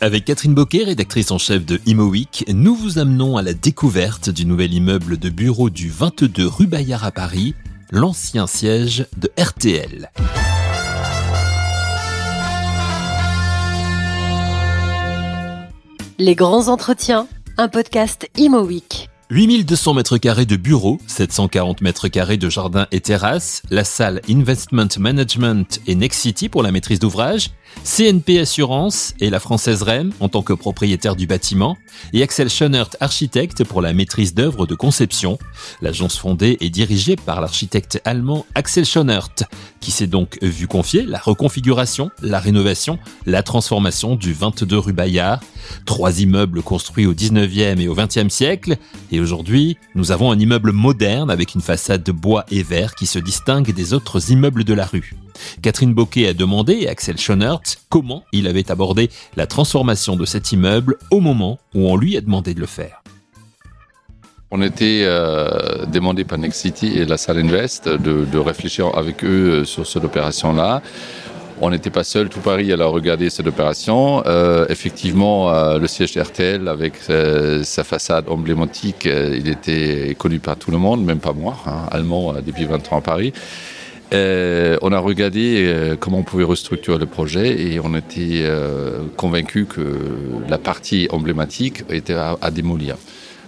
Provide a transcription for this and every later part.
Avec Catherine Boquet, rédactrice en chef de Imo Week, nous vous amenons à la découverte du nouvel immeuble de bureau du 22 rue Bayard à Paris, l'ancien siège de RTL. Les grands entretiens, un podcast Imo Week. 8200 mètres carrés de bureaux, 740 mètres carrés de jardins et terrasses, la salle Investment Management et Next City pour la maîtrise d'ouvrage, CNP Assurance et la française REM en tant que propriétaire du bâtiment, et Axel Schönert architecte pour la maîtrise d'œuvres de conception. L'agence fondée et dirigée par l'architecte allemand Axel Schönert, qui s'est donc vu confier la reconfiguration, la rénovation, la transformation du 22 rue Bayard, trois immeubles construits au 19e et au 20e siècle, et aujourd'hui, nous avons un immeuble moderne avec une façade de bois et verre qui se distingue des autres immeubles de la rue. Catherine Boquet a demandé à Axel Schonert comment il avait abordé la transformation de cet immeuble au moment où on lui a demandé de le faire. On était euh, demandé par Next City et la salle Invest de, réfléchir avec eux euh, sur cette opération-là. On n'était pas seul, tout Paris a regardé cette opération. Euh, effectivement, le siège RTL, avec sa façade emblématique, il était connu par tout le monde, même pas moi, hein, allemand depuis 20 ans à Paris. On a regardé comment on pouvait restructurer le projet et on était convaincu que la partie emblématique était à, à démolir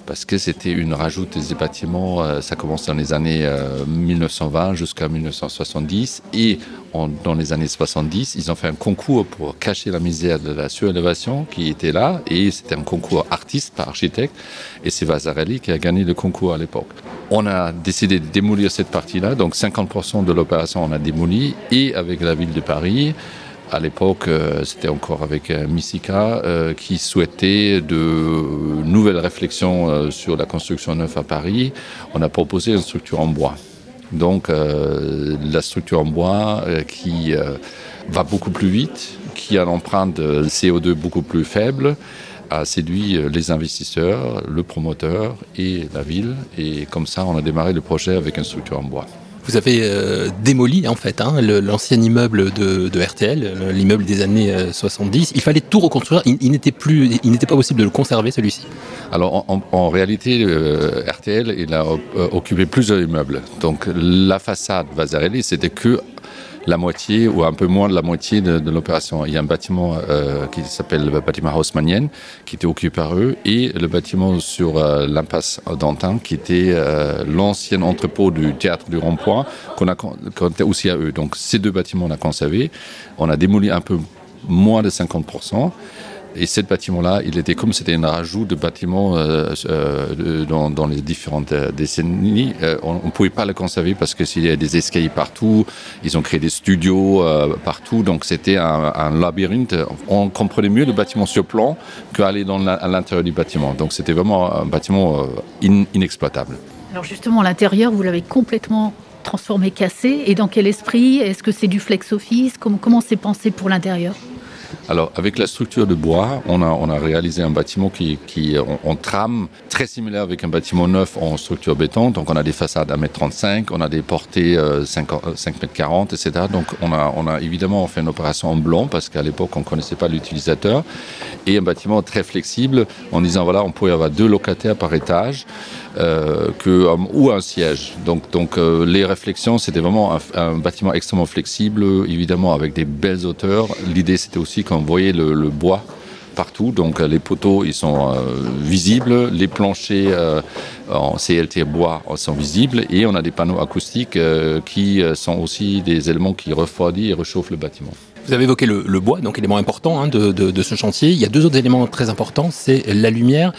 parce que c'était une rajoute des bâtiments, euh, ça commence dans les années 1920 euh, jusqu'à 1970 et dans les années 70, ils ont fait un concours pour cacher la misère de la surélévation qui était là et c'était un concours artiste par architecte et c'est Vasarely qui a gagné le concours à l'époque. On a décidé de démolir cette partie-là, donc 50% de l'opération on a démoli et avec la ville de Paris, à l'époque, euh, c'était encore avec euh, Missika euh, qui souhaitait de nouvelles réflexions sur la construction neuve à Paris. On a proposé une structure en bois. Donc la structure en bois qui va beaucoup plus vite, qui a l'empreinte de CO2 beaucoup plus faible, a séduit les investisseurs, le promoteur et la ville. Et comme ça, on a démarré le projet avec une structure en bois vous avez euh, démoli en fait hein, l'ancien immeuble de, RTL, l'immeuble des années 70. Euh, il fallait tout reconstruire. Il, n'était pas possible de le conserver celui-ci. Alors en, réalité, euh, RTL a occupé plusieurs immeubles. Donc la façade Vasarely, c'était que la moitié ou un peu moins de la moitié de, l'opération. Il y a un bâtiment euh, qui s'appelle le bâtiment Haussmannienne qui était occupé par eux et le bâtiment sur euh, l'impasse d'Antin qui était euh, l'ancien entrepôt du théâtre du rond-point qu'on a compté aussi à eux. Donc ces deux bâtiments on a conservé. On a démoli un peu moins de 50%. Et ce bâtiment-là, il était comme c'était un rajout de bâtiments euh, euh, dans, les différentes euh, décennies. On ne pouvait pas le conserver parce que s'il y a des escaliers partout, ils ont créé des studios partout, donc c'était un, labyrinthe. On comprenait mieux le bâtiment sur plan qu'aller à l'intérieur du bâtiment. Donc c'était vraiment un bâtiment in, inexploitable. Alors justement, l'intérieur, vous l'avez complètement transformé, cassé. Et dans quel esprit? Est-ce que c'est du flex office? Comment c'est pensé pour l'intérieur? Alors, avec la structure de bois, on a, on réalisé un bâtiment qui, qui en trame très similaire avec un bâtiment neuf en structure béton. Donc, on a des façades à 1m35, on a des portées euh, 5, 5 m 40, etc. Donc, on a, on évidemment fait une opération en blanc parce qu'à l'époque, on ne connaissait pas l'utilisateur. Et un bâtiment très flexible en disant, voilà, on pouvait avoir deux locataires par étage euh, euh, ou un siège. Donc, euh, les réflexions, c'était vraiment un, un bâtiment extrêmement flexible, évidemment avec des belles hauteurs. L'idée, c'était aussi qu'on voyait le, le bois partout. Donc euh, les poteaux ils sont euh, visibles. Les planchers euh, en CLT bois sont visibles. Et on a des panneaux acoustiques euh, qui sont aussi des éléments qui refroidit et réchauffent le bâtiment. Vous avez évoqué le, le bois, donc élément important hein, de, de, de ce chantier. Il y a deux autres éléments très importants, c'est la lumière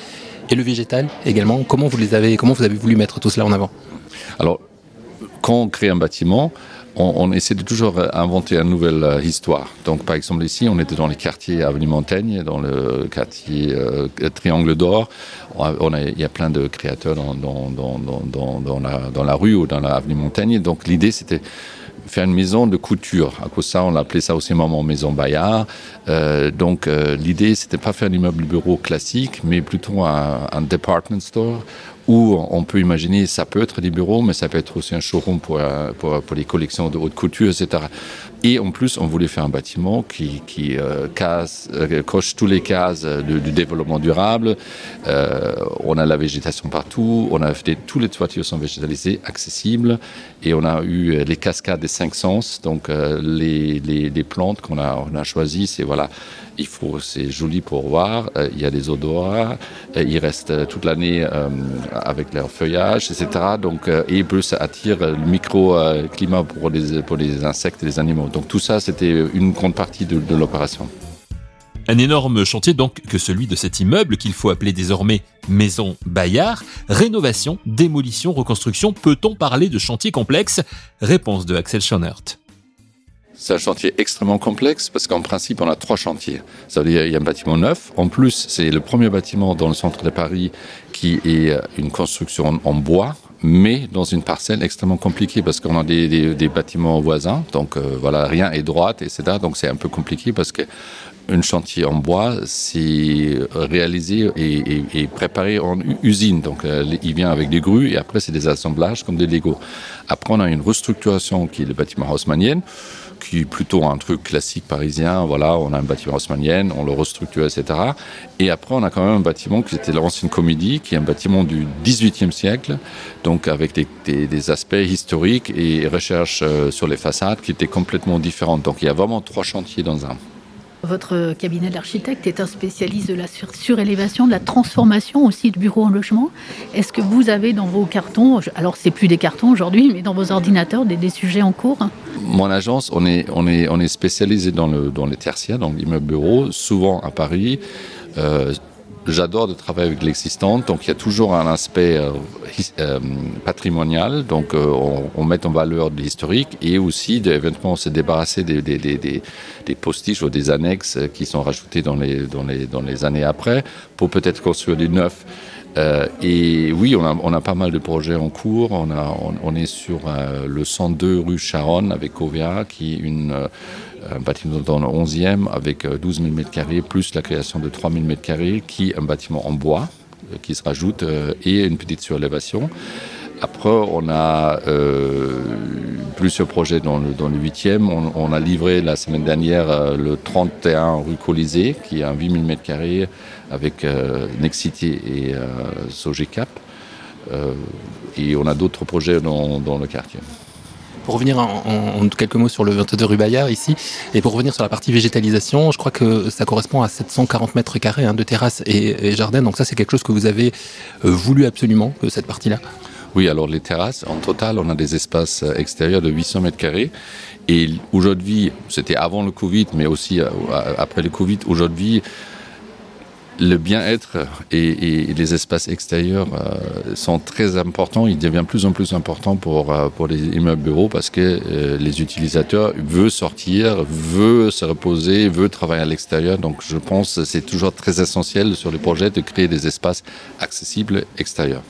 et le végétal également. Comment vous les avez, comment vous avez voulu mettre tout cela en avant? Alors, quand on crée un bâtiment, on, on essaie de toujours inventer une nouvelle euh, histoire. Donc, par exemple, ici, on était dans les quartiers Avenue Montaigne, dans le quartier euh, Triangle d'Or. On a, il y a plein de créateurs dans, la, rue ou dans l'avenue Montaigne. Donc, l'idée, c'était faire une maison de couture à cause ça on appelait ça aussi moment maison Bayard euh, donc euh, l'idée c'était pas faire l'immeuble bureau classique mais plutôt un department store où on peut imaginer, ça peut être des bureaux, mais ça peut être aussi un showroom pour, euh, pour, les collections de haute couture, etc. Et en plus, on voulait faire un bâtiment qui, euh, euh, coche tous les cases du, développement durable. On a la végétation partout, on a fait tous les toitures sont végétalisées, accessibles, et on a eu les cascades des cinq sens. Donc les, les, les, plantes qu'on a, on a choisies, c'est voilà il faut, c'est joli pour voir. Euh, il y a des odorats. Euh, ils restent toute l'année euh, avec leur feuillage, etc. Donc, et plus ça attire le microclimat pour les, pour les insectes et les animaux. Donc tout ça, c'était une grande partie de, de l'opération. Un énorme chantier donc que celui de cet immeuble qu'il faut appeler désormais Maison Bayard. Rénovation, démolition, reconstruction, peut-on parler de chantier complexe? Réponse de Axel Schonert. C'est un chantier extrêmement complexe parce qu'en principe, on a trois chantiers. Ça veut dire qu'il y a un bâtiment neuf. En plus, c'est le premier bâtiment dans le centre de Paris qui est une construction en bois, mais dans une parcelle extrêmement compliquée parce qu'on a des, bâtiments voisins. Donc euh, voilà, rien est droite, etc. Donc c'est un peu compliqué parce que un chantier en bois, c'est réalisé et, préparé en usine. Donc, euh, il vient avec des grues et après, c'est des assemblages comme des Lego. Après, on a une restructuration qui est le bâtiment haussmannienne qui plutôt un truc classique parisien. Voilà, on a un bâtiment haussmannienne, on le restructure, etc. Et après, on a quand même un bâtiment qui était l'ancienne comédie, qui est un bâtiment du 18e siècle, donc avec des, des, des aspects historiques et recherches euh, sur les façades qui étaient complètement différentes. Donc, il y a vraiment trois chantiers dans un. Votre cabinet d'architecte est un spécialiste de la sur surélévation, de la transformation aussi de bureaux en logement. Est-ce que vous avez dans vos cartons, alors c'est plus des cartons aujourd'hui, mais dans vos ordinateurs des, des, sujets en cours? Mon agence, on est, on est, on est spécialisé dans, le, dans les tertiaires, dans l'immeuble bureau, souvent à Paris. Euh, j'adore de travailler avec l'existant, donc il y a toujours un aspect euh, euh, patrimonial, donc euh, on, met en valeur de l'historique et aussi éventuellement se débarrasser des, des, des, des, postiches ou des annexes qui sont rajoutés dans les, années après pour peut-être construire du neuf. Et oui, on a, pas mal de projets en cours. On, est sur le 102 rue Charonne avec OVA, qui est une, un bâtiment dans le 11e avec 12 000 m2, plus la création de 3 000 m2, qui est un bâtiment en bois euh, qui se rajoute euh, et une petite surélévation. Après, on a euh, plusieurs projets dans le, dans le 8e. On, a livré la semaine dernière le 31 rue Colisée, qui est un 8000 m2 avec Nexity et Sogecap. Et on a d'autres projets dans, dans le quartier pour revenir en, quelques mots sur le 22 rue Bayard ici, et pour revenir sur la partie végétalisation, je crois que ça correspond à 740 mètres carrés hein, de terrasse et, et jardin. Donc ça, c'est quelque chose que vous avez euh, voulu absolument, euh, cette partie-là? Oui, alors les terrasses, en total, on a des espaces extérieurs de 800 mètres carrés. Et aujourd'hui, c'était avant le Covid, mais aussi euh, après le Covid, aujourd'hui, le bien-être et, et, les espaces extérieurs euh, sont très importants. Il devient plus en plus important pour, euh, pour les immeubles bureaux parce que euh, les utilisateurs veulent sortir, veulent se reposer, veulent travailler à l'extérieur. Donc je pense que c'est toujours très essentiel sur les projets de créer des espaces accessibles extérieurs.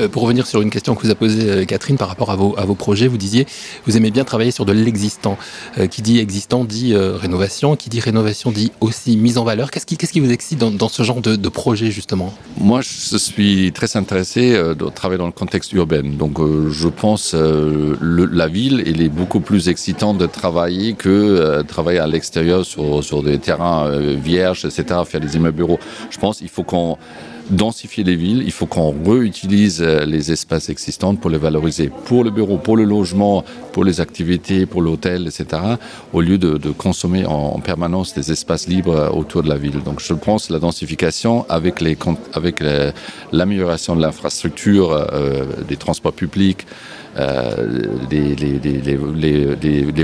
Euh, pour revenir sur une question que vous a posée euh, Catherine par rapport à vos, projets, vous disiez vous aimez bien travailler sur de l'existant. Euh, qui dit existant dit rénovation, qui dit rénovation dit aussi mise en valeur. Qu'est-ce qui, qu qui vous excite dans, ce genre de, de, projet justement? Moi, je suis très intéressé euh, de travailler dans le contexte urbain. Donc, je pense le, la ville, elle est beaucoup plus excitante de travailler que travailler à l'extérieur sur, sur des terrains vierges, etc., faire des immeubles bureaux. Je pense qu'il faut qu'on densifier les villes, il faut qu'on réutilise euh, les espaces existants pour les valoriser, pour le bureau, pour le logement, pour les activités, pour l'hôtel, etc., au lieu de, consommer en, en, permanence des espaces libres euh, autour de la ville. Donc je pense la densification avec avec l'amélioration de l'infrastructure, euh, des transports publics, euh,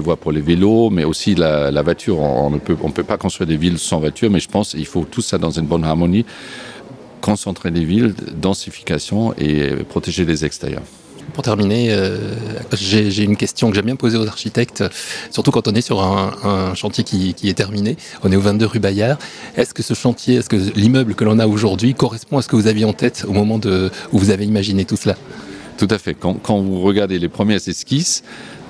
voies pour les vélos, mais aussi la, voiture. On ne peut pas construire des villes sans voiture, mais je pense qu'il faut tout ça dans une bonne harmonie concentrer les villes, densification et protéger les extérieurs. Pour terminer, euh, j'ai une question que j'aime bien poser aux architectes, surtout quand on est sur un, un chantier qui, qui, est terminé. On est au 22 rue Bayard. Est-ce que ce chantier, est-ce que l'immeuble que l'on a aujourd'hui correspond à ce que vous aviez en tête au moment de, où vous avez imaginé tout cela? Tout à fait. Quand, quand vous regardez les premières esquisses,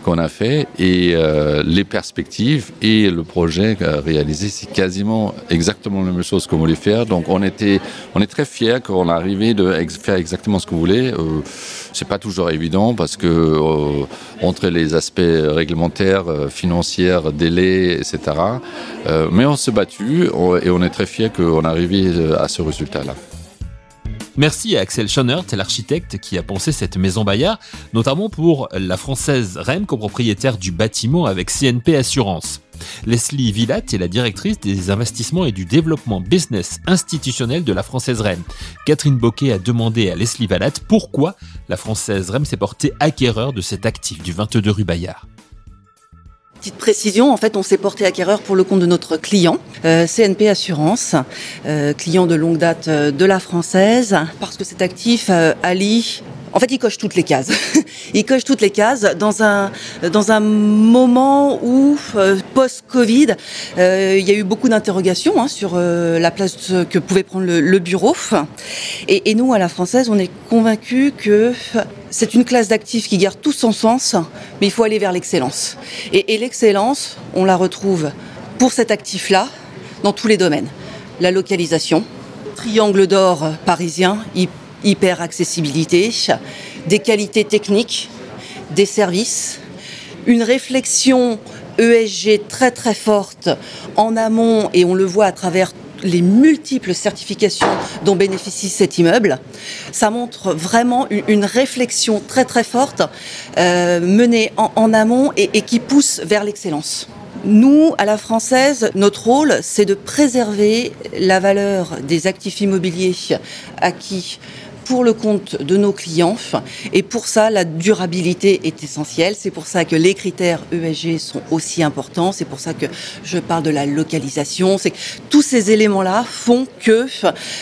qu'on a fait et euh, les perspectives et le projet réalisé, c'est quasiment exactement la même chose qu'on voulait faire. Donc on était, on est très fiers qu'on a arrivé de faire exactement ce qu'on voulait. Euh, c'est pas toujours évident parce que euh, entre les aspects réglementaires, financiers, délais, etc. mais on s'est battu et on est très fiers qu'on arrivé à ce résultat-là. Merci à Axel Schonert, l'architecte qui a pensé cette maison Bayard, notamment pour la française REM, copropriétaire du bâtiment avec CNP Assurance. Leslie Villat est la directrice des investissements et du développement business institutionnel de la Française REM. Catherine Boquet a demandé à Leslie Villat pourquoi la Française REM s'est portée acquéreur de cet actif du 22 rue Bayard. Petite précision, en fait, on s'est porté acquéreur pour le compte de notre client, euh, CNP Assurance, euh, client de longue date euh, de la française, parce que cet actif allie en fait, il coche toutes les cases. il coche toutes les cases dans un dans un moment où post-Covid, il y a eu beaucoup d'interrogations hein, sur la place que pouvait prendre le, bureau. Et, nous, à la française, on est convaincus que c'est une classe d'actifs qui garde tout son sens, mais il faut aller vers l'excellence. Et, l'excellence, on la retrouve pour cet actif-là dans tous les domaines. La localisation, triangle d'or parisien, hyper accessibilité, des qualités techniques, des services, une réflexion ESG très très forte en amont et on le voit à travers les multiples certifications dont bénéficie cet immeuble. Ça montre vraiment une, réflexion très très forte euh, menée en, amont et, et qui pousse vers l'excellence. Nous, à la française, notre rôle, c'est de préserver la valeur des actifs immobiliers acquis pour le compte de nos clients. Et pour ça, la durabilité est essentielle. C'est pour ça que les critères ESG sont aussi importants. C'est pour ça que je parle de la localisation. C'est tous ces éléments-là font que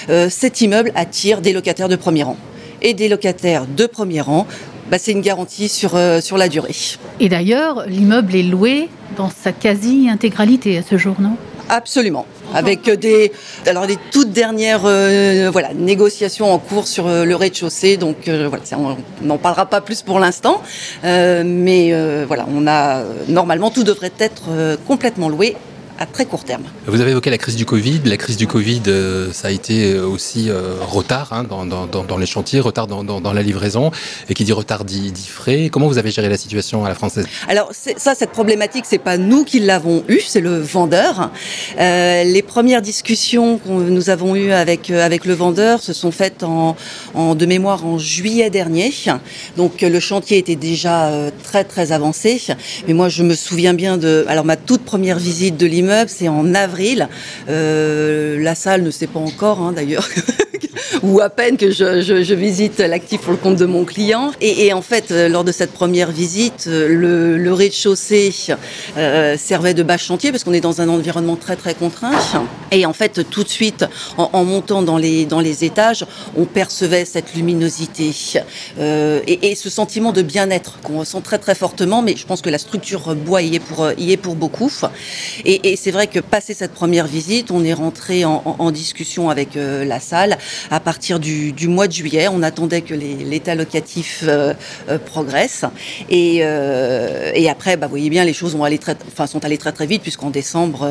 euh, cet immeuble attire des locataires de premier rang. Et des locataires de premier rang, bah, c'est une garantie sur, euh, sur la durée. Et d'ailleurs, l'immeuble est loué dans sa quasi-intégralité à ce jour, non? Absolument. Avec des, alors les toutes dernières euh, voilà, négociations en cours sur euh, le rez-de-chaussée. Donc euh, on n'en parlera pas plus pour l'instant. mais voilà, on a normalement tout devrait être complètement loué à très court terme. Vous avez évoqué la crise du Covid. La crise du Covid, euh, ça a été euh, aussi euh, retard hein, dans, dans, dans, les chantiers, retard dans, dans, la livraison. Et qui dit retard dit, dit, frais. Comment vous avez géré la situation à la française? Alors ça, cette problématique, c'est pas nous qui l'avons eue, c'est le vendeur. Euh, les premières discussions que nous avons eues avec avec le vendeur se sont faites en, en de mémoire en juillet dernier. Donc le chantier était déjà très très avancé. Mais moi, je me souviens bien de alors ma toute première visite de l'immeuble c'est en avril. Euh, la salle ne sait pas encore, hein, d'ailleurs. ou à peine que je, visite l'actif pour le compte de mon client. Et, en fait, euh, lors de cette première visite, euh, le, rez-de-chaussée servait de bâche chantier parce qu'on est dans un environnement très très contraint. Et en fait, tout de suite, en, montant dans les, dans les étages, on percevait cette luminosité et, ce sentiment de bien-être qu'on ressent très très fortement. Mais je pense que la structure bois y est pour, y est pour beaucoup. Et, c'est vrai que passé cette première visite, on est rentré en, discussion avec euh, la salle à partir du, mois de juillet. On attendait que l'état locatif euh, euh, progresse. Et, après, bah, vous voyez bien, les choses allé très, enfin, sont allées très très vite puisqu'en décembre,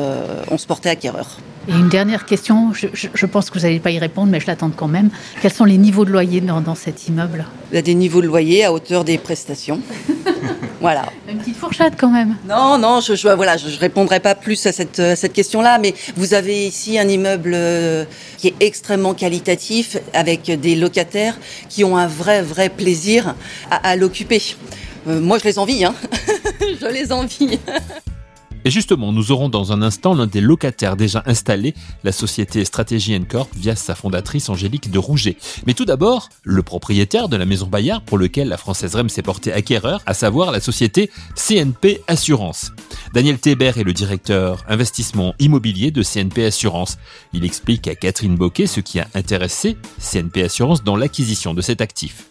on se portait acquéreur. Et une dernière question, je, pense que vous n'allez pas y répondre, mais je l'attends quand même. Quels sont les niveaux de loyer dans, dans cet immeuble? Il y a des niveaux de loyer à hauteur des prestations. voilà. Une petite fourchette quand même. Non, non, je ne voilà, je, répondrai pas plus à cette, cette question-là, mais vous avez ici un immeuble euh, qui est extrêmement qualitatif, avec des locataires qui ont un vrai, vrai plaisir à, l'occuper. Euh, moi, je les envie, hein. je les envie. Et justement, nous aurons dans un instant l'un des locataires déjà installés, la société Stratégie Corp via sa fondatrice Angélique de Rouget. Mais tout d'abord, le propriétaire de la maison Bayard pour lequel la Française REM s'est portée acquéreur, à savoir la société CNP Assurance. Daniel Thébert est le directeur investissement immobilier de CNP Assurance. Il explique à Catherine Boquet ce qui a intéressé CNP Assurance dans l'acquisition de cet actif.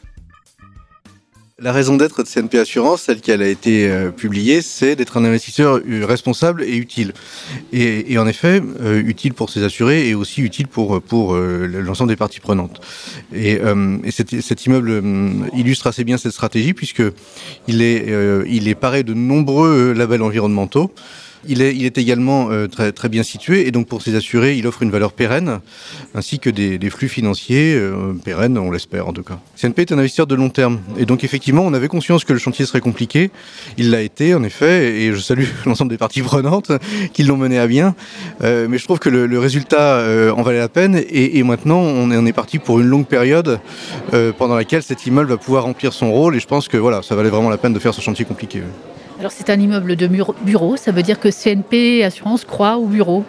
La raison d'être de CNP Assurance, celle qui a été euh, publiée, c'est d'être un investisseur euh, responsable et utile. Et, en effet, euh, utile pour ses assurés et aussi utile pour, pour l'ensemble des parties prenantes. Et, cet, cet, immeuble illustre assez bien cette stratégie puisque il est, il est paré de nombreux labels environnementaux. Il est, également euh, très, bien situé et donc pour ses assurés, il offre une valeur pérenne ainsi que des, flux financiers euh, pérennes, on l'espère en tout cas. CNP est un investisseur de long terme et donc effectivement, on avait conscience que le chantier serait compliqué. Il l'a été en effet et je salue l'ensemble des parties prenantes qui l'ont mené à bien. Euh, mais je trouve que le, résultat en valait la peine et, maintenant on est, on est parti pour une longue période pendant laquelle cet immeuble va pouvoir remplir son rôle et je pense que voilà, ça valait vraiment la peine de faire ce chantier compliqué. Alors c'est un immeuble de bureau, ça veut dire que CNP Assurance croit au bureau,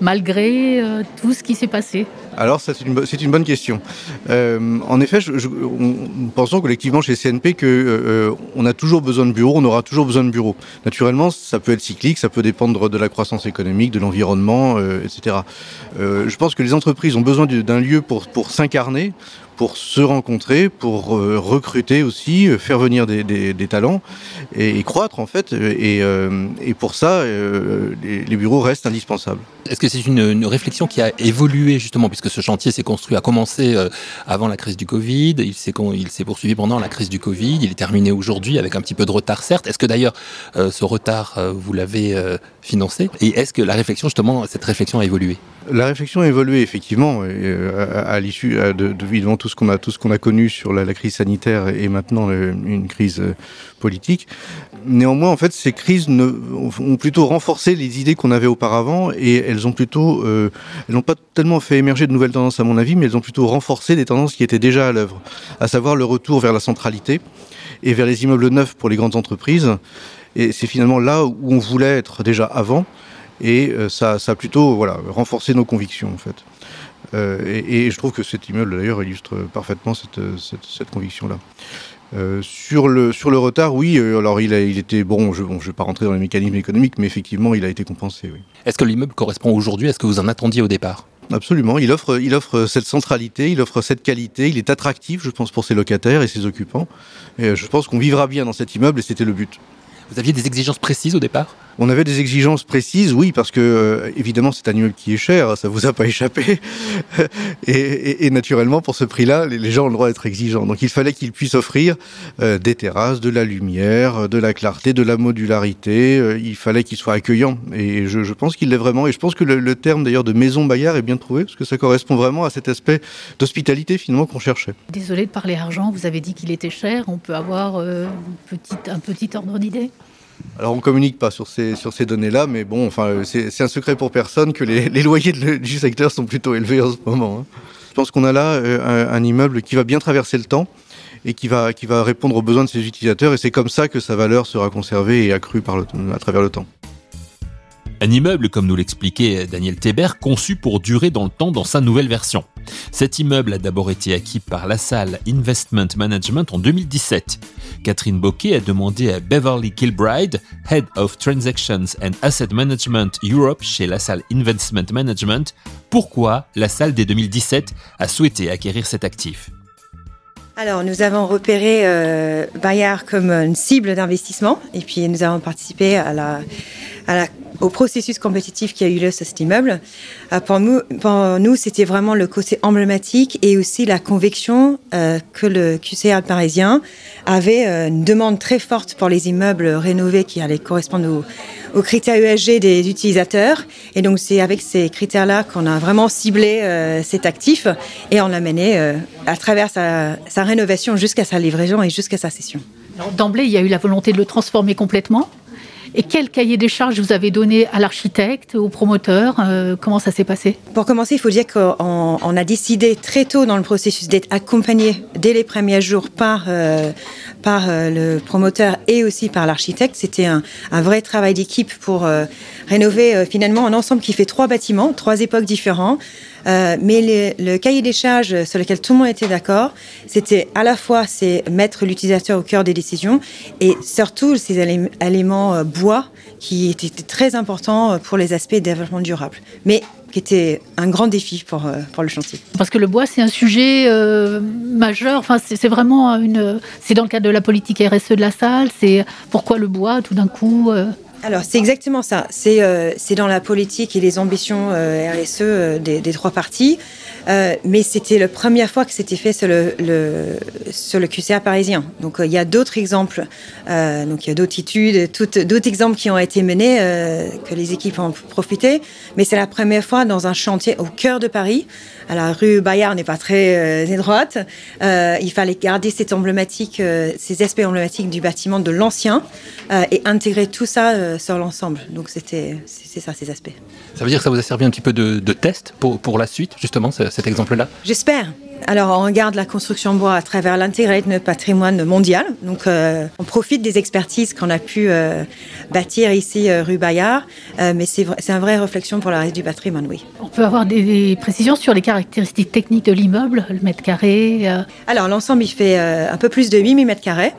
malgré euh, tout ce qui s'est passé alors, c'est une, bonne question. Euh, en effet, je, on, pensons collectivement chez CNP qu'on euh, a toujours besoin de bureaux, on aura toujours besoin de bureaux. Naturellement, ça peut être cyclique, ça peut dépendre de la croissance économique, de l'environnement, etc. je pense que les entreprises ont besoin d'un lieu pour s'incarner, pour se rencontrer, pour euh, recruter aussi, euh, faire venir des, des, des talents et, et, croître en fait. Et, euh, et pour ça, les, les, bureaux restent indispensables. Est-ce que c'est une, une, réflexion qui a évolué justement, puisque ce chantier s'est construit, a commencé avant la crise du Covid, il s'est poursuivi pendant la crise du Covid, il est terminé aujourd'hui avec un petit peu de retard certes. Est-ce que d'ailleurs ce retard, vous l'avez financé? Et est-ce que la réflexion, justement, cette réflexion a évolué? La réflexion a évolué effectivement à, à l'issue de, de, de, tout ce qu'on a tout ce qu'on a connu sur la, crise sanitaire et maintenant euh, une crise euh, politique. Néanmoins, en fait, ces crises ont plutôt renforcé les idées qu'on avait auparavant et elles ont plutôt, euh, elles n'ont pas tellement fait émerger de nouvelles tendances à mon avis, mais elles ont plutôt renforcé des tendances qui étaient déjà à l'œuvre, à savoir le retour vers la centralité et vers les immeubles neufs pour les grandes entreprises. Et c'est finalement là où on voulait être déjà avant. Et ça, ça a plutôt voilà, renforcé nos convictions en fait. Euh, et, et, je trouve que cet immeuble d'ailleurs illustre parfaitement cette, cette, cette conviction-là. Euh, sur, le, sur le retard, oui, euh, alors il, a, il était bon, je ne bon, vais pas rentrer dans les mécanismes économiques, mais effectivement, il a été compensé. Oui. Est-ce que l'immeuble correspond aujourd'hui à ce que vous en attendiez au départ? Absolument, il offre, il offre cette centralité, il offre cette qualité, il est attractif, je pense, pour ses locataires et ses occupants. Et je pense qu'on vivra bien dans cet immeuble et c'était le but. Vous aviez des exigences précises au départ? On avait des exigences précises, oui, parce que euh, évidemment c'est un immeuble qui est cher, ça vous a pas échappé. et, naturellement, pour ce prix-là, les, gens ont le droit d'être exigeants. Donc il fallait qu'ils puissent offrir euh, des terrasses, de la lumière, de la clarté, de la modularité. Euh, il fallait qu'ils soient accueillants. Et je, pense qu'il l'est vraiment. Et je pense que le, terme d'ailleurs de maison Bayard est bien trouvé, parce que ça correspond vraiment à cet aspect d'hospitalité finalement qu'on cherchait. Désolé de parler argent, vous avez dit qu'il était cher. On peut avoir euh, petit, un petit ordre d'idée? Alors on communique pas sur ces, sur ces données-là, mais bon, enfin, c'est un secret pour personne que les, les loyers du secteur sont plutôt élevés en ce moment. Hein. Je pense qu'on a là euh, un, immeuble qui va bien traverser le temps et qui va, qui va répondre aux besoins de ses utilisateurs, et c'est comme ça que sa valeur sera conservée et accrue par à travers le temps. Un immeuble, comme nous l'expliquait Daniel Thébert, conçu pour durer dans le temps dans sa nouvelle version. Cet immeuble a d'abord été acquis par la salle Investment Management en 2017. Catherine Bocquet a demandé à Beverly Kilbride, Head of Transactions and Asset Management Europe chez la salle Investment Management, pourquoi la salle dès 2017 a souhaité acquérir cet actif. Alors, nous avons repéré euh, Bayard comme une cible d'investissement et puis nous avons participé à la, au processus compétitif qui a eu lieu sur cet immeuble. Euh, pour nous, c'était vraiment le côté emblématique et aussi la conviction euh, que le QCR parisien avait euh, une demande très forte pour les immeubles rénovés qui allaient correspondre aux critères USG des utilisateurs. Et donc, c'est avec ces critères-là qu'on a vraiment ciblé cet actif et on l'a mené à travers sa, sa rénovation jusqu'à sa livraison et jusqu'à sa cession. D'emblée, il y a eu la volonté de le transformer complètement. Et quel cahier des charges vous avez donné à l'architecte, au promoteur euh, Comment ça s'est passé? Pour commencer, il faut dire qu'on on a décidé très tôt dans le processus d'être accompagné dès les premiers jours par, euh, euh, le promoteur et aussi par l'architecte. C'était un, un, vrai travail d'équipe pour rénover finalement un ensemble qui fait trois bâtiments, trois époques différentes. Euh, mais le cahier des charges sur lequel tout le monde était d'accord, c'était à la fois c'est mettre l'utilisateur au cœur des décisions et surtout ces éléments bois qui étaient très importants pour les aspects de développement durable. Mais qui était un grand défi pour, pour le chantier. Parce que le bois, c'est un sujet majeur. Enfin, c'est vraiment une. C'est dans le cadre de la politique RSE de la salle. C'est pourquoi le bois, tout d'un coup. Alors, c'est exactement ça. C'est euh, dans la politique et les ambitions euh, RSE euh, des, trois partis. Mais c'était la première fois que c'était fait sur le, le, sur le QCA parisien. Donc, il y a d'autres exemples. donc, il y a d'autres études, d'autres exemples qui ont été menés, que les équipes ont profité. Mais c'est la première fois dans un chantier au cœur de Paris. À la rue Bayard n'est pas très étroite. il fallait garder cette emblématique, ces aspects emblématiques du bâtiment de l'ancien et intégrer tout ça euh, sur l'ensemble. Donc c'était c'est ça ces aspects. Ça veut dire que ça vous a servi un petit peu de, test pour, pour la suite justement cet exemple-là? J'espère. Alors, on regarde la construction bois à travers l'intérêt de notre patrimoine mondial. Donc, euh, on profite des expertises qu'on a pu euh, bâtir ici, rue Bayard. mais c'est une vraie réflexion pour la reste du patrimoine, oui. On peut avoir des, précisions sur les caractéristiques techniques de l'immeuble, le mètre carré Alors, l'ensemble, il fait un peu plus de 8000 mètres carrés.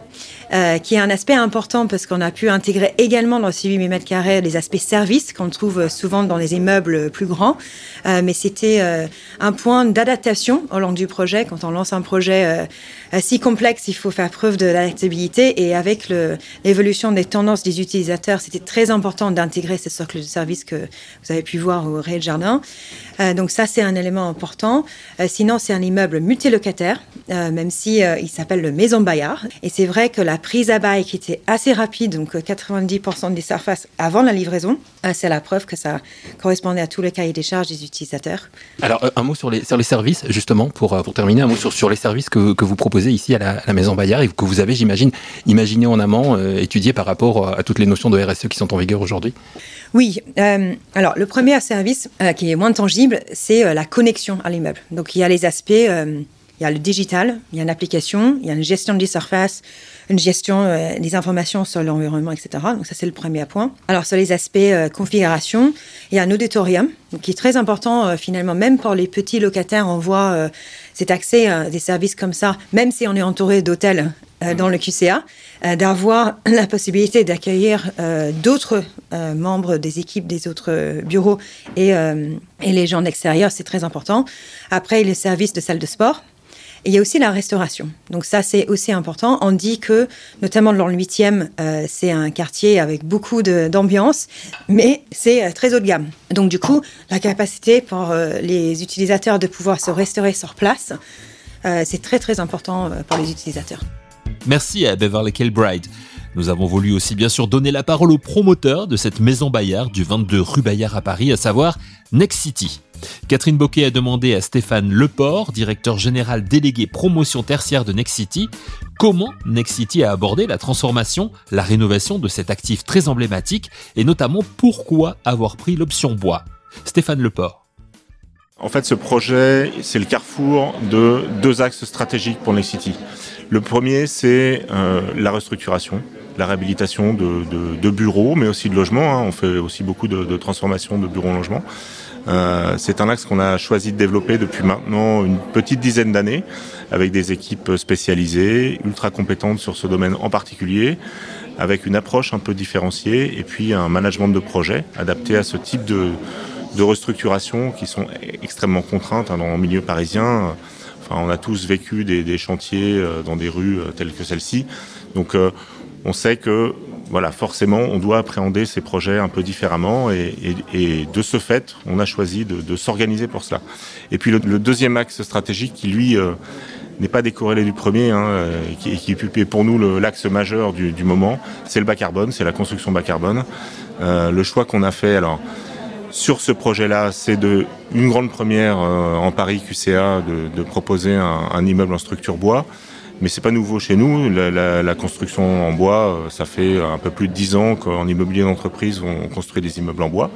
Euh, qui est un aspect important parce qu'on a pu intégrer également dans ces 8 mètres carrés les aspects services qu'on trouve souvent dans les immeubles plus grands. Euh, mais c'était euh, un point d'adaptation au long du projet. Quand on lance un projet si complexe, il faut faire preuve de l'adaptabilité. Et avec l'évolution des tendances des utilisateurs, c'était très important d'intégrer ce socle de services que vous avez pu voir au Ré Jardin. donc ça, c'est un élément important. sinon, c'est un immeuble multilocataire, même si il s'appelle le Maison Bayard. Et c'est vrai que la prise à bail qui était assez rapide, donc 90% euh, des surfaces avant la livraison, euh, c'est la preuve que ça correspondait à tout le cahier des charges des utilisateurs. Alors, euh, un mot sur les, sur les services, justement, pour, pour terminer, un mot sur, sur les services que, que vous proposez ici à la, Maison Bayard et que vous avez, j'imagine, imaginé en amont, étudié par rapport à toutes les notions de RSE qui sont en vigueur aujourd'hui? Oui. alors, le premier service qui est moins tangible, c'est la connexion à l'immeuble. Donc, il y a les aspects il y a le digital, il y a une application, il y a une gestion des surfaces, une gestion euh, des informations sur l'environnement, etc. Donc ça, c'est le premier point. Alors sur les aspects euh, configuration, il y a un auditorium qui est très important euh, finalement, même pour les petits locataires, on voit cet accès à des services comme ça, même si on est entouré d'hôtels dans le QCA, d'avoir la possibilité d'accueillir d'autres membres des équipes des autres bureaux et, et les gens d'extérieur, c'est très important. Après, les services de salle de sport il y a aussi la restauration. Donc ça, c'est aussi important. On dit que, notamment dans le 8e, euh, c'est un quartier avec beaucoup d'ambiance, mais c'est euh, très haut de gamme. Donc du coup, la capacité pour euh, les utilisateurs de pouvoir se restaurer sur place, c'est très très important pour les utilisateurs. Merci à Beverly Kilbride. Nous avons voulu aussi bien sûr donner la parole au promoteur de cette maison Bayard du 22 rue Bayard à Paris, à savoir Next City. Catherine Boquet a demandé à Stéphane Leport, directeur général délégué promotion tertiaire de Nexity, comment Nexity a abordé la transformation, la rénovation de cet actif très emblématique et notamment pourquoi avoir pris l'option bois. Stéphane Leport. En fait, ce projet, c'est le carrefour de deux axes stratégiques pour Nexity. Le premier, c'est euh, la restructuration, la réhabilitation de, bureaux, mais aussi de logements. Hein. On fait aussi beaucoup de transformations de bureaux en logements. Euh, c'est un axe qu'on a choisi de développer depuis maintenant une petite dizaine d'années avec des équipes spécialisées, ultra compétentes sur ce domaine en particulier, avec une approche un peu différenciée et puis un management de projet adapté à ce type de, restructuration qui sont extrêmement contraintes hein, dans le milieu parisien. Enfin, on a tous vécu des, chantiers euh, dans des rues euh, telles que celle-ci. Donc on sait que voilà, forcément, on doit appréhender ces projets un peu différemment et, de ce fait, on a choisi de, s'organiser pour cela. Et puis le, deuxième axe stratégique qui, lui, euh, n'est pas décorrélé du premier, hein, euh, qui, qui, est pour nous l'axe majeur du, moment, c'est le bas carbone, c'est la construction bas carbone. Euh, le choix qu'on a fait, alors, sur ce projet-là, c'est de une grande première en Paris QCA de, proposer un immeuble en structure bois. Mais c'est pas nouveau chez nous. La, construction en bois, euh, ça fait un peu plus de dix ans qu'en immobilier d'entreprise, on construit des immeubles en bois.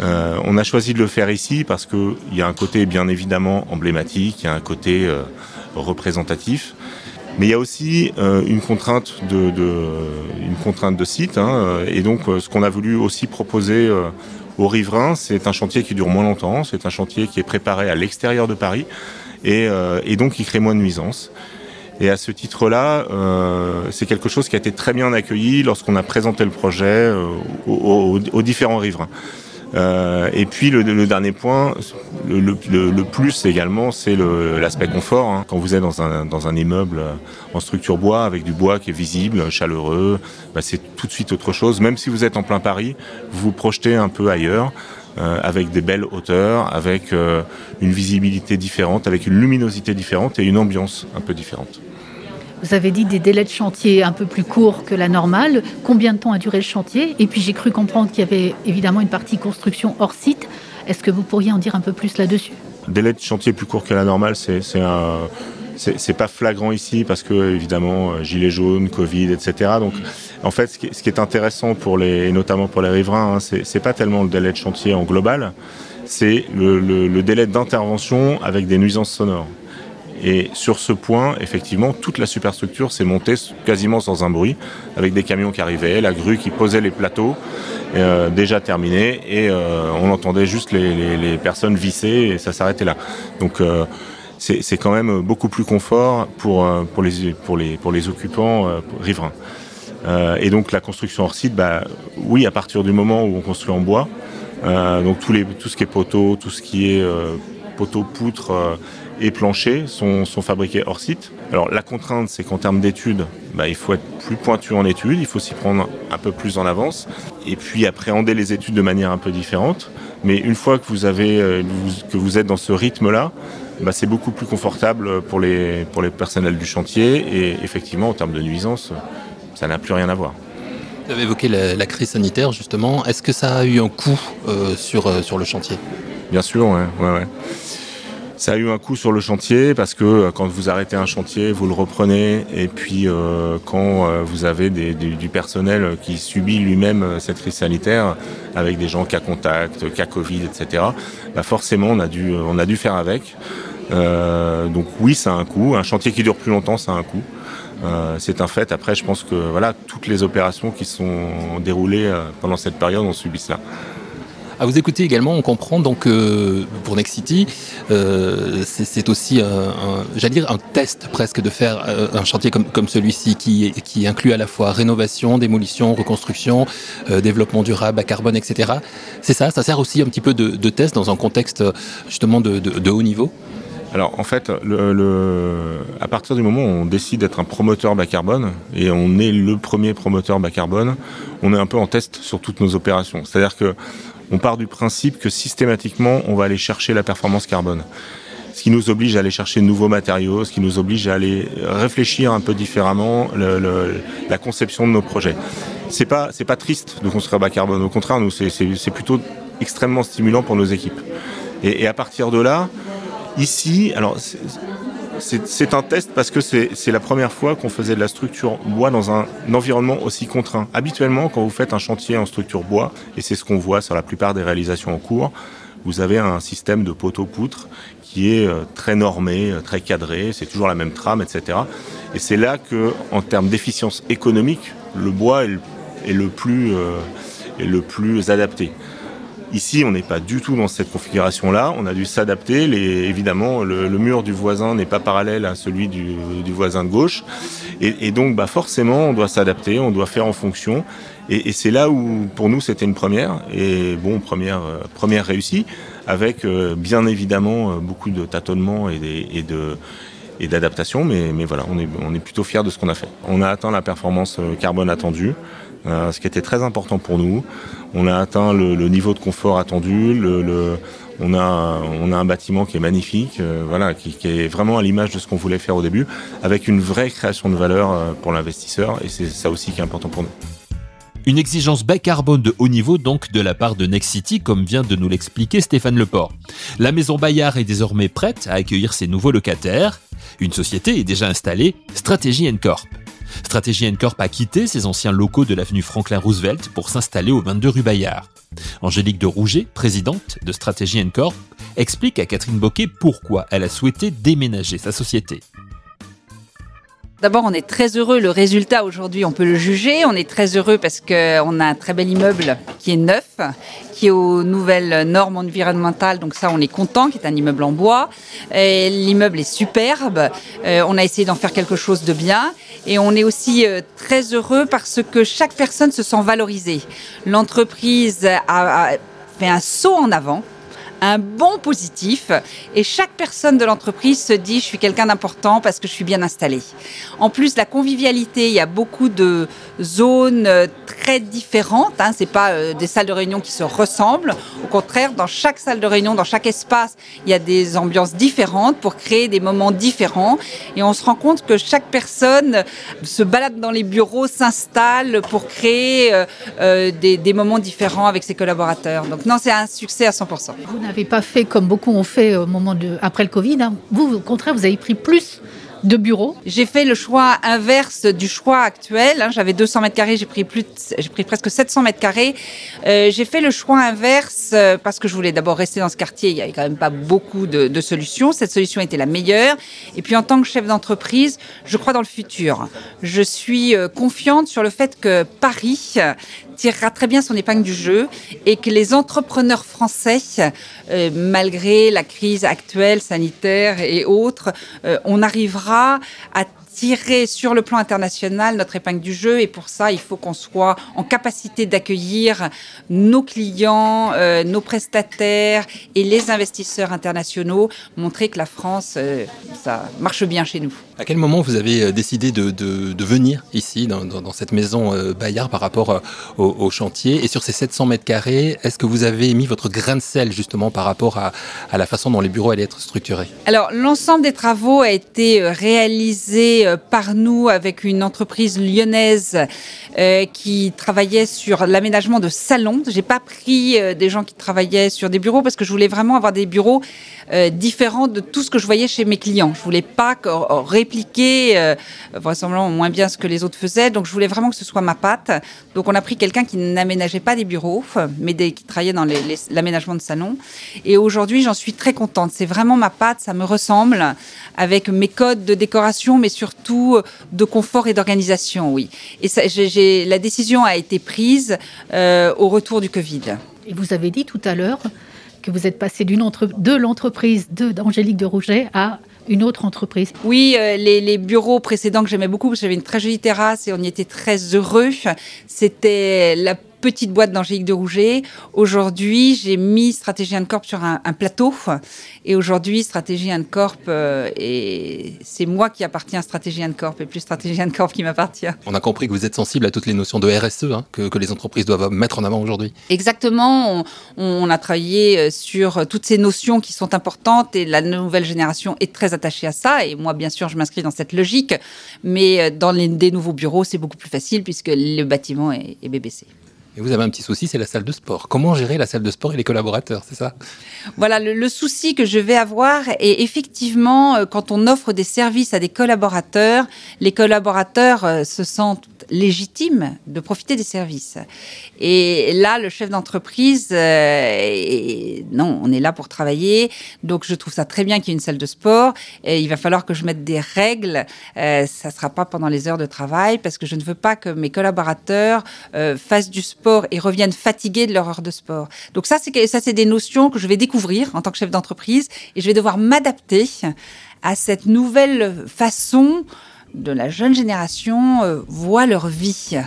Euh, on a choisi de le faire ici parce qu'il y a un côté bien évidemment emblématique, il y a un côté euh, représentatif, mais il y a aussi une contrainte de, une contrainte de site. Hein, et donc, ce qu'on a voulu aussi proposer aux Au riverain, c'est un chantier qui dure moins longtemps, c'est un chantier qui est préparé à l'extérieur de Paris et, et donc qui crée moins de nuisances. Et à ce titre-là, euh, c'est quelque chose qui a été très bien accueilli lorsqu'on a présenté le projet euh, aux, différents riverains. Euh, et puis le, dernier point, le, le plus également, c'est l'aspect confort. Hein. Quand vous êtes dans un, dans un immeuble en structure bois, avec du bois qui est visible, chaleureux, bah c'est tout de suite autre chose. Même si vous êtes en plein Paris, vous vous projetez un peu ailleurs. Euh, avec des belles hauteurs, avec euh, une visibilité différente, avec une luminosité différente et une ambiance un peu différente. Vous avez dit des délais de chantier un peu plus courts que la normale. Combien de temps a duré le chantier? Et puis j'ai cru comprendre qu'il y avait évidemment une partie construction hors site. Est-ce que vous pourriez en dire un peu plus là-dessus? Délai de chantier plus court que la normale, c'est un c'est pas flagrant ici parce que évidemment euh, gilets jaunes, Covid, etc. Donc en fait, ce qui, est, intéressant pour les, et notamment pour les riverains, hein, c'est pas tellement le délai de chantier en global, c'est le, délai d'intervention avec des nuisances sonores. Et sur ce point, effectivement, toute la superstructure s'est montée quasiment sans un bruit, avec des camions qui arrivaient, la grue qui posait les plateaux, euh, déjà terminé, et euh, on entendait juste les, personnes visser, et ça s'arrêtait là. Donc c'est quand même beaucoup plus confort pour, euh, pour, les, pour, les, pour les occupants euh, riverains. Euh, et donc la construction hors site, bah, oui, à partir du moment où on construit en bois, euh, donc tous les, tout ce qui est poteau, tout ce qui est euh, poteau, poutre euh, et plancher sont, sont, fabriqués hors site. Alors la contrainte, c'est qu'en termes d'études, bah, il faut être plus pointu en études, il faut s'y prendre un peu plus en avance, et puis appréhender les études de manière un peu différente. Mais une fois que vous, avez, que vous êtes dans ce rythme-là, bah, c'est beaucoup plus confortable pour les, pour les personnels du chantier et effectivement en termes de nuisance, ça n'a plus rien à voir. Vous avez évoqué la, la crise sanitaire justement, est-ce que ça a eu un coût euh, sur, euh, sur le chantier? Bien sûr, ouais, ouais, ouais. Ça a eu un coût sur le chantier parce que euh, quand vous arrêtez un chantier, vous le reprenez et puis euh, quand euh, vous avez des, du personnel qui subit lui-même euh, cette crise sanitaire avec des gens cas contact, cas Covid, etc. Bah forcément, on a dû, on a dû faire avec. Euh, donc oui, ça a un coût. Un chantier qui dure plus longtemps, ça a un coût. Euh, c'est un fait. Après, je pense que voilà, toutes les opérations qui sont déroulées euh, pendant cette période ont subi cela. À vous écouter également, on comprend donc pour Next City, euh, c'est aussi un, j'allais dire un test presque de faire euh, un chantier comme, comme celui-ci qui, qui inclut à la fois rénovation, démolition, reconstruction, euh, développement durable, à carbone, etc. C'est ça, ça sert aussi un petit peu de, de test dans un contexte justement de, de, haut niveau? Alors en fait, à partir du moment où on décide d'être un promoteur bas carbone, et on est le premier promoteur bas carbone, on est un peu en test sur toutes nos opérations. C'est-à-dire que on part du principe que systématiquement, on va aller chercher la performance carbone. Ce qui nous oblige à aller chercher de nouveaux matériaux, ce qui nous oblige à aller réfléchir un peu différemment la conception de nos projets. C'est pas c'est pas triste de construire bas carbone. Au contraire, nous c'est plutôt extrêmement stimulant pour nos équipes. Et, et à partir de là, ici, alors c'est un test parce que c'est la première fois qu'on faisait de la structure bois dans un, environnement aussi contraint. Habituellement, quand vous faites un chantier en structure bois, et c'est ce qu'on voit sur la plupart des réalisations en cours, vous avez un système de poteaux-poutres qui est euh, très normé, euh, très cadré, c'est toujours la même trame, etc. Et c'est là que, en termes d'efficience économique, le bois est le, euh, est le plus adapté. Ici, on n'est pas du tout dans cette configuration-là. On a dû s'adapter. Évidemment, le, le, mur du voisin n'est pas parallèle à celui du, du voisin de gauche. Et, et donc, bah, forcément, on doit s'adapter, on doit faire en fonction. Et, et c'est là où, pour nous, c'était une première. Et bon, première, euh, première réussie, avec euh, bien évidemment euh, beaucoup de tâtonnements et, des, et de et d'adaptation, mais, mais voilà, on est, on est plutôt fiers de ce qu'on a fait. On a atteint la performance carbone attendue, euh, ce qui était très important pour nous. On a atteint le, niveau de confort attendu, on, a, un bâtiment qui est magnifique, euh, voilà, qui, est vraiment à l'image de ce qu'on voulait faire au début, avec une vraie création de valeur euh, pour l'investisseur, et c'est ça aussi qui est important pour nous. Une exigence bas carbone de haut niveau donc de la part de Nexity, comme vient de nous l'expliquer Stéphane Leport. La maison Bayard est désormais prête à accueillir ses nouveaux locataires. Une société est déjà installée, Stratégie Corp. Stratégie Corp a quitté ses anciens locaux de l'avenue Franklin Roosevelt pour s'installer au 22 rue Bayard. Angélique de Rouget, présidente de Stratégie Corp, explique à Catherine Boquet pourquoi elle a souhaité déménager sa société. D'abord, on est très heureux. Le résultat aujourd'hui, on peut le juger. On est très heureux parce qu'on a un très bel immeuble qui est neuf, qui est aux nouvelles normes environnementales. Donc ça, on est content, qui est un immeuble en bois. L'immeuble est superbe. Euh, on a essayé d'en faire quelque chose de bien. Et on est aussi euh, très heureux parce que chaque personne se sent valorisée. L'entreprise a fait un saut en avant un bon positif et chaque personne de l'entreprise se dit je suis quelqu'un d'important parce que je suis bien installé. En plus, la convivialité, il y a beaucoup de zones euh, très différentes. Hein, c'est pas euh, des salles de réunion qui se ressemblent. Au contraire, dans chaque salle de réunion, dans chaque espace, il y a des ambiances différentes pour créer des moments différents. Et on se rend compte que chaque personne se balade dans les bureaux, s'installe pour créer euh, des, des, moments différents avec ses collaborateurs. Donc non, c'est un succès à 100% n'avez pas fait comme beaucoup ont fait au moment de, après le Covid. Hein. Vous, au contraire, vous avez pris plus de bureaux J'ai fait le choix inverse du choix actuel. Hein. J'avais 200 mètres carrés, j'ai pris plus, j'ai pris presque 700 mètres carrés. Euh, j'ai fait le choix inverse euh, parce que je voulais d'abord rester dans ce quartier. Il y avait quand même pas beaucoup de, de, solutions. Cette solution était la meilleure. Et puis en tant que chef d'entreprise, je crois dans le futur. Je suis euh, confiante sur le fait que Paris tirera très bien son épingle du jeu et que les entrepreneurs français, euh, malgré la crise actuelle sanitaire et autres, euh, on arrivera à tirer sur le plan international notre épingle du jeu. Et pour ça il faut qu'on soit en capacité d'accueillir nos clients, euh, nos prestataires et les investisseurs internationaux, montrer que la France euh, ça marche bien chez nous. À quel moment vous avez euh, décidé de, de, de venir ici dans, dans, dans, cette maison Bayard par rapport au, au, chantier? Et sur ces 700 mètres carrés, est-ce que vous avez mis votre grain de sel justement par rapport à, à la façon dont les bureaux allaient être structurés? Alors l'ensemble des travaux a été réalisé euh, par nous avec une entreprise lyonnaise euh, qui travaillait sur l'aménagement de salons. J'ai pas pris euh, des gens qui travaillaient sur des bureaux parce que je voulais vraiment avoir des bureaux différents de tout ce que je voyais chez mes clients. Je voulais pas répliquer vraisemblablement moins bien ce que les autres faisaient. Donc je voulais vraiment que ce soit ma patte. Donc on a pris quelqu'un qui n'aménageait pas des bureaux, mais qui travaillait dans l'aménagement de salons. Et aujourd'hui, j'en suis très contente. C'est vraiment ma patte, ça me ressemble avec mes codes de décoration, mais surtout euh, de confort et d'organisation, oui. Et ça, j'ai, la décision a été prise euh, au retour du Covid. Et vous avez dit tout à l'heure que vous êtes passé entre, de l'entreprise d'Angélique de Rouget à une autre entreprise Oui, euh, les, les, bureaux précédents que j'aimais beaucoup, parce que j'avais une très jolie terrasse et on y était très heureux. C'était la petite boîte d'Angélique de Rouget. Aujourd'hui, j'ai mis Stratégie Corp sur un, un, plateau. Et aujourd'hui, Stratégie Corp, euh, et c'est moi qui appartiens à Stratégie Corp et plus Stratégie Corp qui m'appartient. On a compris que vous êtes sensible à toutes les notions de RSE hein, que, que, les entreprises doivent mettre en avant aujourd'hui. Exactement. On, on, a travaillé euh, sur toutes ces notions qui sont importantes et la nouvelle génération est très attachée à ça. Et moi, bien sûr, je m'inscris dans cette logique. Mais euh, dans les, des nouveaux bureaux, c'est beaucoup plus facile puisque le bâtiment est, est BBC. Et vous avez un petit souci, c'est la salle de sport. Comment gérer la salle de sport et les collaborateurs, c'est ça? Voilà, le, souci que je vais avoir est effectivement, euh, quand on offre des services à des collaborateurs, les collaborateurs euh, se sentent légitimes de profiter des services. Et là, le chef d'entreprise, euh, non, on est là pour travailler, donc je trouve ça très bien qu'il y ait une salle de sport. Et il va falloir que je mette des règles. Ça sera pas pendant les heures de travail, parce que je ne veux pas que mes collaborateurs fassent du sport et reviennent fatigués de leur heure de sport. Donc ça, c'est ça, c'est des notions que je vais découvrir en tant que chef d'entreprise et je vais devoir m'adapter à cette nouvelle façon de la jeune génération euh, voit leur vie.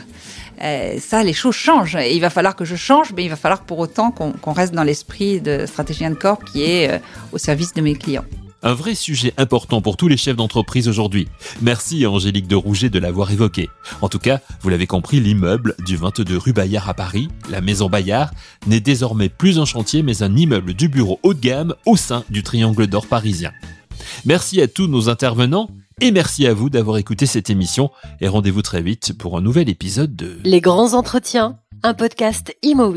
Euh, ça, les choses changent. Et il va falloir que je change, mais il va falloir pour autant qu'on qu reste dans l'esprit de Stratégie Corp qui est euh, au service de mes clients un vrai sujet important pour tous les chefs d'entreprise aujourd'hui. Merci à Angélique de Rouget de l'avoir évoqué. En tout cas, vous l'avez compris, l'immeuble du 22 rue Bayard à Paris, la maison Bayard, n'est désormais plus un chantier mais un immeuble du bureau haut de gamme au sein du triangle d'or parisien. Merci à tous nos intervenants et merci à vous d'avoir écouté cette émission et rendez-vous très vite pour un nouvel épisode de Les grands entretiens, un podcast Imo.